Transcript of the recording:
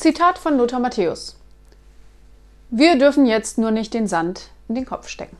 Zitat von Lothar Matthäus. Wir dürfen jetzt nur nicht den Sand in den Kopf stecken.